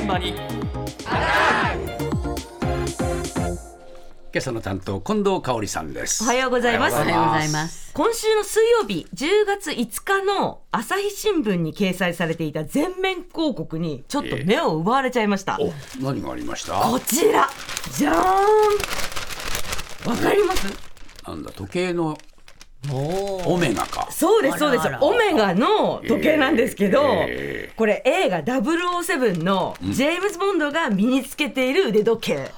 現場に。今朝の担当近藤香織さんです。おはようございます。おはようございます。今週の水曜日10月5日の朝日新聞に掲載されていた全面広告にちょっと目を奪われちゃいました、お何がありました？こちらじゃーん。わかります？なんだ時計のオメガかそうですそうです。オメガの時計なんですけど、えこれ映画007のジェームズ・ボンドが身につけている腕時計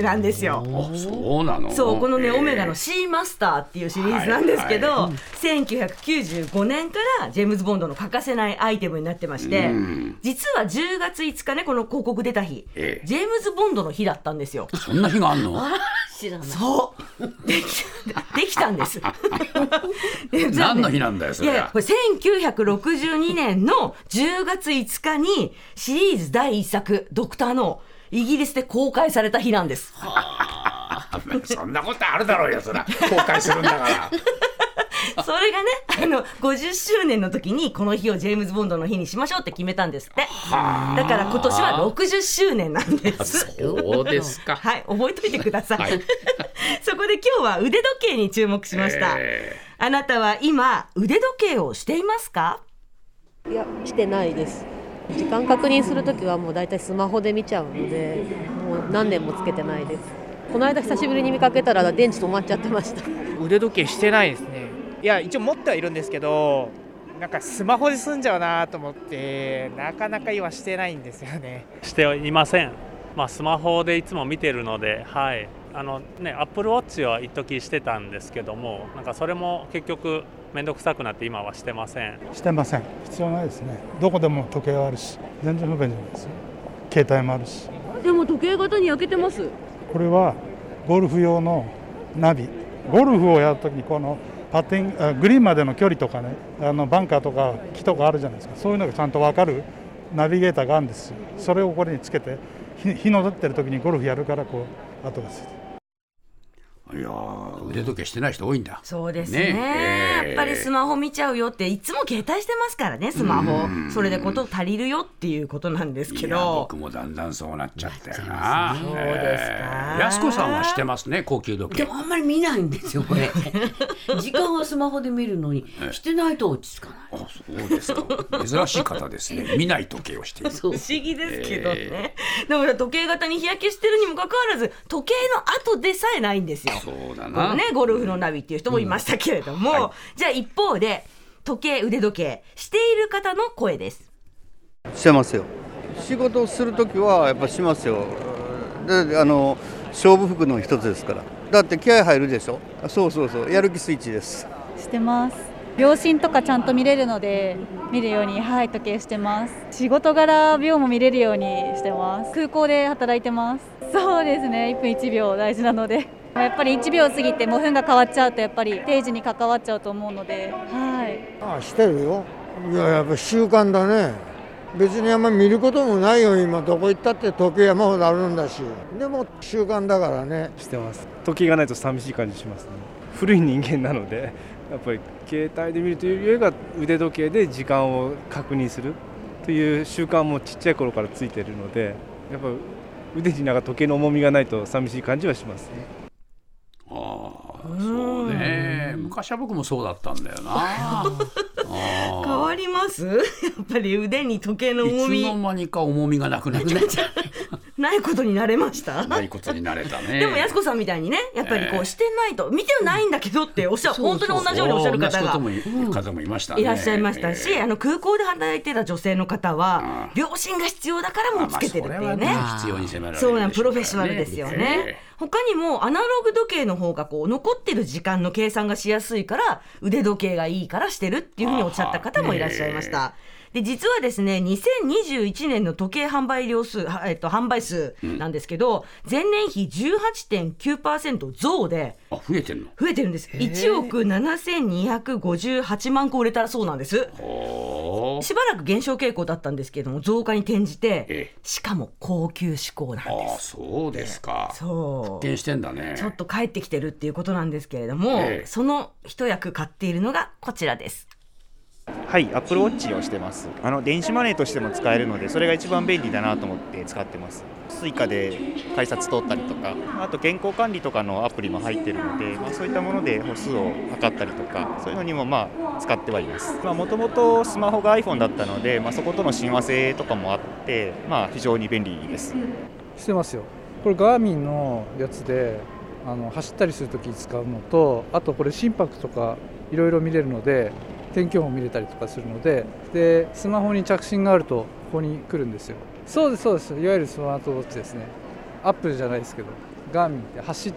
なんですよ。あそうなの？そうこのね、えーオメガのシーマスターっていうシリーズなんですけど、1995年からジェームズ・ボンドの欠かせないアイテムになってまして、うん。実は10月5日ねこの広告出た日、ええ。ジェームズ・ボンドの日だったんですよ。そんな日があんの？知らない。そうで きできたんです。で何の日なんだよそれいやこれ1962年の10月5日にシリーズ第1作「ドクターのイギリスで公開された日なんです。そんなことあるだろうよそら。公開するんだから。それがねあの50周年の時にこの日をジェームズ・ボンドの日にしましょうって決めたんですって。だから今年は60周年なんです。そうですか。はい、覚えといてください。はい そこで今日は腕時計に注目しました。えあなたは今腕時計をしていますか？いやしてないです。時間確認するときはもう大体スマホで見ちゃうのでもう何年もつけてないです。この間久しぶりに見かけたら電池止まっちゃってました。腕時計してないですね。いや一応持ってはいるんですけどなんかスマホで済んじゃうなと思ってなかなか今してないんですよね。していません、まあ、スマホでいつも見てるので、はい。あのね、アップルウォッチは一時してたんですけどもなんかそれも結局面倒くさくなって今はしてません。してません。必要ないですね。どこでも時計はあるし全然不便じゃないですよ。携帯もあるし。でも時計型に焼けてます？これはゴルフ用のナビ。ゴルフをやるときにこのパッティングあグリーンまでの距離とかねあのバンカーとか木とかあるじゃないですか。そういうのがちゃんと分かるナビゲーターがあるんですよ。それをこれにつけて日 の出ってる時にゴルフやるからこう後がついていやー。腕時計してない人多いんだ。そうですね。ねえ。やっぱりスマホ見ちゃうよっていつも携帯してますからねスマホ。それでこと足りるよっていうことなんですけいやど僕もだんだんそうなっちゃったよなそうですかえー安子さんはしてますね高級時計。でもあんまり見ないんですよ、これ。時間はスマホで見るのに、してないと落ち着かない。あそうですか。珍しい方ですね。見ない時計をしている。そう。不思議ですけどね、でも時計型に日焼けしてるにもかかわらず時計の後でさえないんですよそうだな、ねゴルフのナビっていう人もいましたけれども、じゃあ一方で時計腕時計している方の声です。してますよ。仕事をするときはやっぱしますよ。であの勝負服の一つですから。だって気合入るでしょ？そうそうそう。やる気スイッチです。してます。秒針とかちゃんと見れるので見るようにはい時計してます。仕事柄秒も見れるようにしてます。空港で働いてます。そうですね。1分1秒大事なのでやっぱり1秒過ぎてもう分が変わっちゃうとやっぱり定時に関わっちゃうと思うのではい。あしてるよ。いややっぱ習慣だね。別にあんま見ることもないよ。今どこ行ったって時計山ほどあるんだし。でも習慣だからね。してます。時計がないと寂しい感じしますね。古い人間なのでやっぱり携帯で見るというよりは腕時計で時間を確認する。という習慣もちっちゃい頃からついてるのでやっぱ腕になんか時計の重みがないと寂しい感じはしますねそうね。昔は僕もそうだったんだよな。あ 変わります？やっぱり腕に時計のーいつ重みの間にか重みがなくなっちゃっ ないことになれました？たないことになれたね。でも安子さんみたいにねやっぱりこええ。うしてないと見てないんだけどっておっしゃる本当に同じようにおっしゃる方が方もいましたね。いらっしゃいましたし、えあの空港で働いてた女性の方はあ秒針が必要だからもうつけてるっていうね。必要に迫られるそうなんプロフェッショナルですよね。え他にもアナログ時計の方がこう残ってる時間の計算がしやすいから腕時計がいいからしてるっていうふうにおっしゃった方もいらっしゃいました。で実はですね2021年の時計販売量数、はえっと、販売数なんですけど、前年比18.9%増であ増えてんの？増えてるんです。1億7258万個売れたそうなんです。しばらく減少傾向だったんですけれども増加に転じてえしかも高級志向なんでああすそうですか。そう。発見してんだね。ちょっと帰ってきてるっていうことなんですけれども、ええ。その一役買っているのがこちらですはい、 Apple Watch をしてます。あの電子マネーとしても使えるので、それが一番便利だなと思って使ってます。 Suica で改札通ったりとか、あと健康管理とかのアプリも入ってるので、まあ、そういったもので歩数を測ったりとか、そういうのにもまあ使ってはいます。まあ、もともとスマホが iPhone だったので、まあ、そことの親和性とかもあって、まあ、非常に便利です。してますよこれガーミンのやつであの走ったりするときに使うのとあとこれ心拍とかいろいろ見れるので天気予報見れたりとかするのででスマホに着信があるとここに来るんですよ。そうですそうです。いわゆるスマートウォッチですね。アップルじゃないですけどガーミンって走っ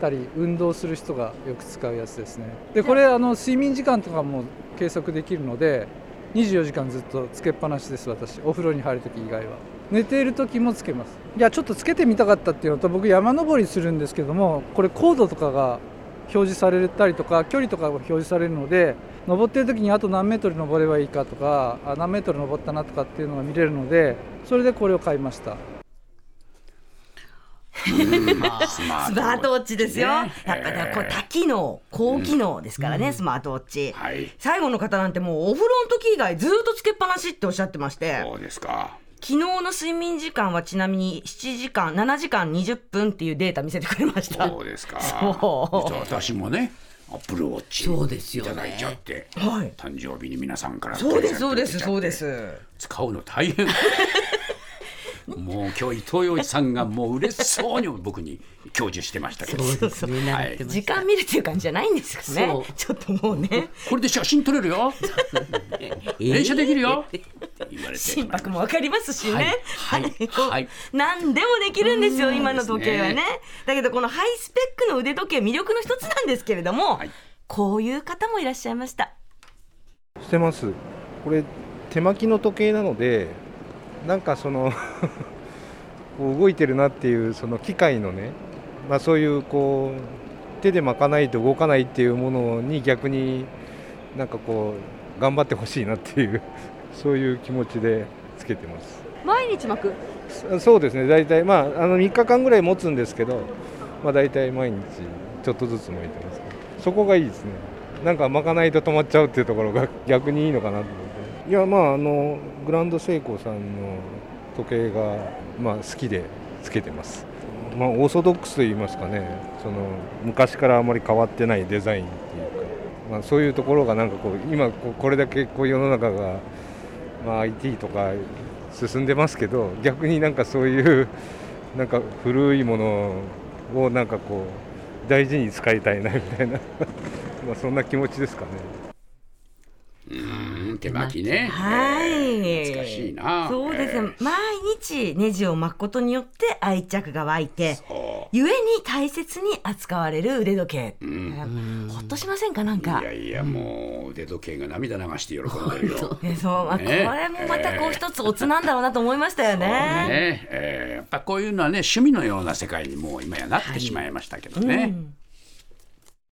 たり運動する人がよく使うやつですね。でこれあの睡眠時間とかも計測できるので24時間ずっとつけっぱなしです私。お風呂に入るとき以外は。寝ている時もつけます。いやちょっとつけてみたかったっていうのと僕山登りするんですけどもこれ高度とかが表示されたりとか距離とかが表示されるので登ってる時にあと何メートル登ればいいかとかあ何メートル登ったなとかっていうのが見れるのでそれでこれを買いましたスマスマートウォッチですよ。ねやっぱね、これ多機能、高機能ですからね、スマートウォッチ。最後の方なんてもうお風呂の時以外ずっとつけっぱなしっておっしゃってまして。そうですか。昨日の睡眠時間はちなみに7時間、7時間20分っていうデータ見せてくれました。そうですか。そう私もね、アップルウォッチそうですよねいただいちゃって、はい誕生日に皆さんからそうです、そうです、プレゼントそうです。使うの大変。もう今日伊藤洋一さんがもう嬉しそうに僕に享受してましたけど。そうですねはい時間見るっていう感じじゃないんですかねそう。ちょっともうね。これで写真撮れるよ。連写できるよ。言われて。心拍もわかりますしね。はいはいはい何でもできるんですよ、うん今の時計はね。だけどこのハイスペックの腕時計魅力の一つなんですけれども、こういう方もいらっしゃいました。してますこれ手巻きの時計なのでなんかその こう動いてるなっていうその機械のね、まあ、そういうこう手で巻かないと動かないっていうものに逆になんかこう頑張ってほしいなっていう そういう気持ちでつけてます。毎日巻く？そそうですね大体まああの3日間ぐらい持つんですけど、まあ、大体毎日ちょっとずつ巻いてますけどそこがいいですね。なんか巻かないと止まっちゃうっていうところが逆にいいのかなといやまああのグランドセイコーさんの時計がまあ好きでつけてますまあオーソドックスと言いますかねその昔からあまり変わってないデザインっていうか、まあ、そういうところがなんかこう今こうこれだけこう世の中が、まあ、IT とか進んでますけど逆になんかそういうなんか古いものをなんかこう大事に使いたいなみたいな まあそんな気持ちですかね。うん手巻きね。はい。懐かしいな。そうです。毎日ネジを巻くことによって愛着が湧いて、故に大切に扱われる腕時計。ほっとしませんか？なんかい。やいやもう腕時計が涙流して喜んでるよ。えそう、まあ、こねれもまたこう一つオツなんだろうなと思いましたよね。ねえーやっぱこういうのはね趣味のような世界にもう今やなってしまいましたけどね。うん